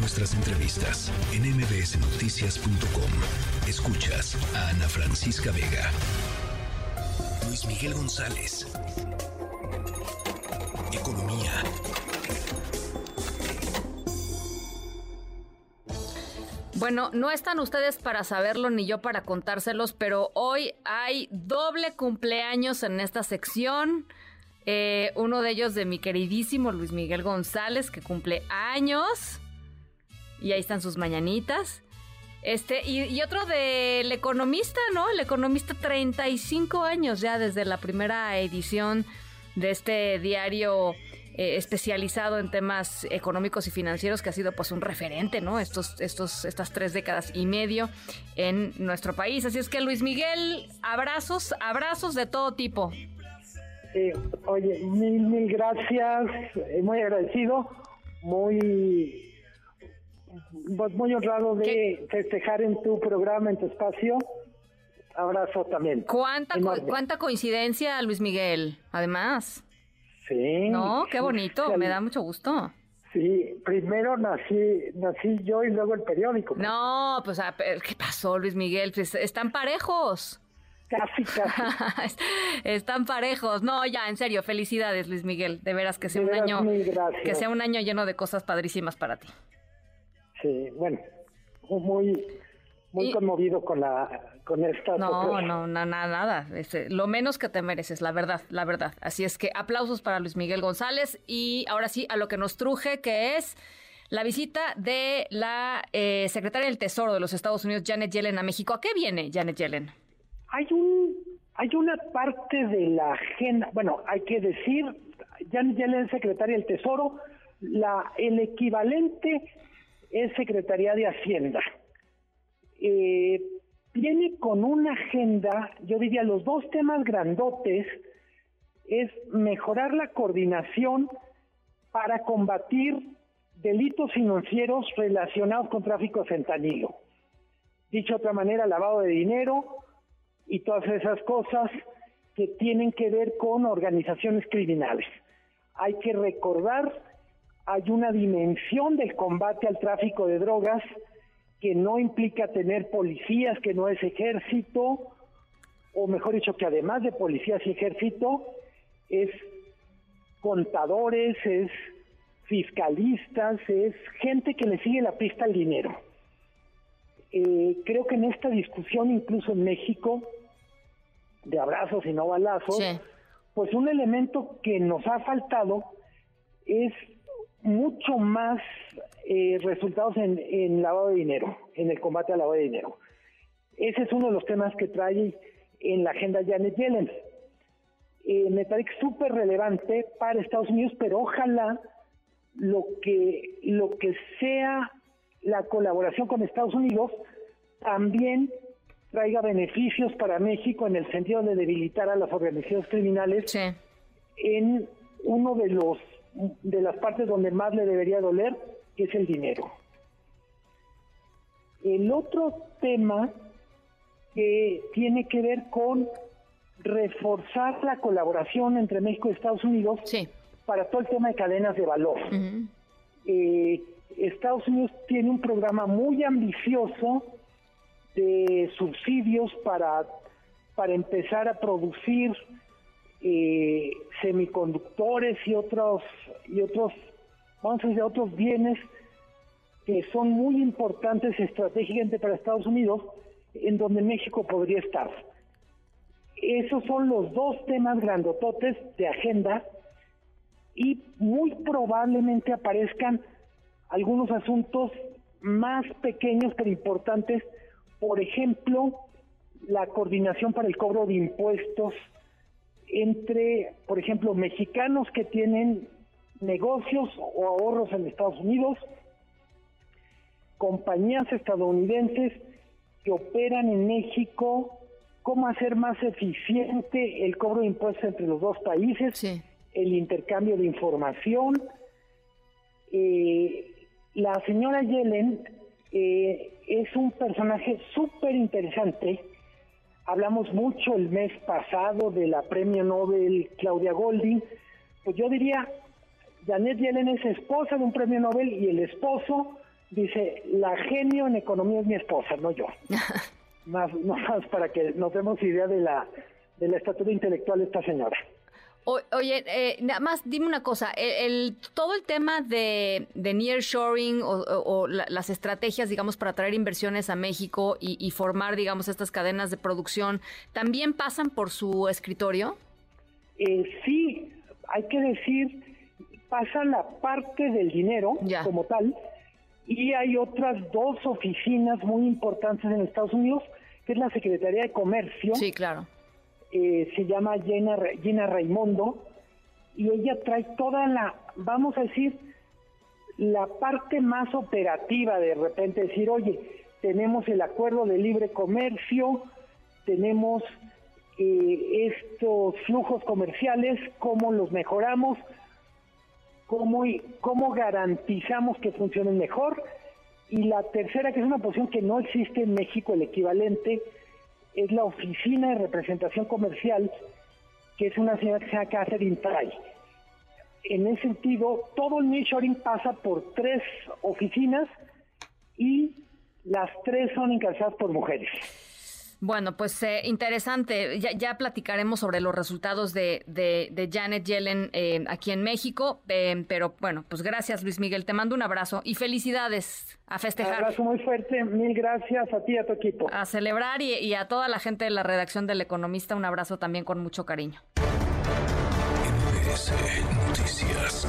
nuestras entrevistas en mbsnoticias.com. Escuchas a Ana Francisca Vega. Luis Miguel González. Economía. Bueno, no están ustedes para saberlo ni yo para contárselos, pero hoy hay doble cumpleaños en esta sección. Eh, uno de ellos de mi queridísimo Luis Miguel González, que cumple años. Y ahí están sus mañanitas. Este, y, otro del economista, ¿no? El economista, 35 años ya desde la primera edición de este diario eh, especializado en temas económicos y financieros que ha sido pues un referente, ¿no? Estos, estos, estas tres décadas y medio en nuestro país. Así es que Luis Miguel, abrazos, abrazos de todo tipo. oye, mil, mil gracias, muy agradecido, muy muy honrado de festejar en tu programa, en tu espacio. Abrazo también. ¿Cuánta, ¿Cuánta coincidencia, Luis Miguel? Además. Sí. No, qué bonito, me da mucho gusto. Sí, primero nací, nací yo y luego el periódico. No, pues, ¿qué pasó, Luis Miguel? Pues están parejos. Casi, casi. Están parejos. No, ya, en serio, felicidades, Luis Miguel. De veras que sea un año, que sea un año lleno de cosas padrísimas para ti. Sí, bueno, muy muy conmovido con la con esta no no no nada nada este, lo menos que te mereces la verdad la verdad. Así es que aplausos para Luis Miguel González y ahora sí a lo que nos truje que es la visita de la eh, secretaria del Tesoro de los Estados Unidos Janet Yellen a México. A qué viene Janet Yellen hay un hay una parte de la agenda bueno hay que decir Janet Yellen secretaria del Tesoro la el equivalente es Secretaría de Hacienda. Eh, viene con una agenda, yo diría, los dos temas grandotes es mejorar la coordinación para combatir delitos financieros relacionados con tráfico de fentanilo. Dicho de otra manera, lavado de dinero y todas esas cosas que tienen que ver con organizaciones criminales. Hay que recordar hay una dimensión del combate al tráfico de drogas que no implica tener policías, que no es ejército, o mejor dicho, que además de policías y ejército, es contadores, es fiscalistas, es gente que le sigue la pista al dinero. Eh, creo que en esta discusión, incluso en México, de abrazos y no balazos, pues un elemento que nos ha faltado es mucho más eh, resultados en, lavado de dinero, en el combate al lavado de dinero. Ese es uno de los temas que trae en la agenda Janet Yellen. Eh, me parece súper relevante para Estados Unidos, pero ojalá lo que, lo que sea la colaboración con Estados Unidos también traiga beneficios para México en el sentido de debilitar a las organizaciones criminales en uno de los de las partes donde más le debería doler, que es el dinero. El otro tema que tiene que ver con reforzar la colaboración entre México y Estados Unidos para todo el tema de cadenas de valor. Eh, Estados Unidos tiene un programa muy ambicioso de subsidios para, para empezar a producir eh, semiconductores y otros y otros vamos a decir otros bienes que son muy importantes estratégicamente para Estados Unidos en donde México podría estar. Esos son los dos temas grandototes de agenda y muy probablemente aparezcan algunos asuntos más pequeños pero importantes por ejemplo la coordinación para el cobro de impuestos entre, por ejemplo, mexicanos que tienen negocios o ahorros en Estados Unidos, compañías estadounidenses que operan en México, cómo hacer más eficiente el cobro de impuestos entre los dos países, el intercambio de información. Eh, la señora Yellen eh, es un personaje súper interesante Hablamos mucho el mes pasado de la premio Nobel Claudia Golding. Pues yo diría, Janet Yellen es esposa de un premio Nobel y el esposo dice, la genio en economía es mi esposa, no yo. más, no más para que nos demos idea de la, de la estatura intelectual de esta señora oye, eh, nada más dime una cosa, el, todo el tema de, de nearshoring o, o, las estrategias, digamos, para traer inversiones a México y, formar, digamos, estas cadenas de producción, ¿también pasan por su escritorio? Eh, sí, hay que decir, pasa la parte del dinero como tal, y hay otras dos oficinas muy importantes en Estados Unidos, que es la Secretaría de Comercio. Sí, claro eh, se llama Gina, Gina Raimondo, y ella trae toda la, vamos a decir, la parte más operativa de repente decir, oye, tenemos el acuerdo de libre comercio, tenemos eh, estos flujos comerciales, cómo los mejoramos, cómo, cómo garantizamos que funcionen mejor. Y la tercera, que es una posición que no existe en México, el equivalente, es la oficina de representación comercial, que es una señora que se llama Catherine Try. En ese sentido, todo el nearshoring pasa por tres oficinas y las tres son encabezadas por mujeres. Bueno, pues eh, interesante. Ya, ya, platicaremos sobre los resultados de, de, Janet Yellen eh, aquí en México. Eh, pero bueno, pues gracias Luis Miguel. Te mando un abrazo y felicidades a festejar. Un abrazo muy fuerte. Mil gracias a ti y a tu equipo. A celebrar y, y a toda la gente de la redacción del Economista. Un abrazo también con mucho cariño. Noticias.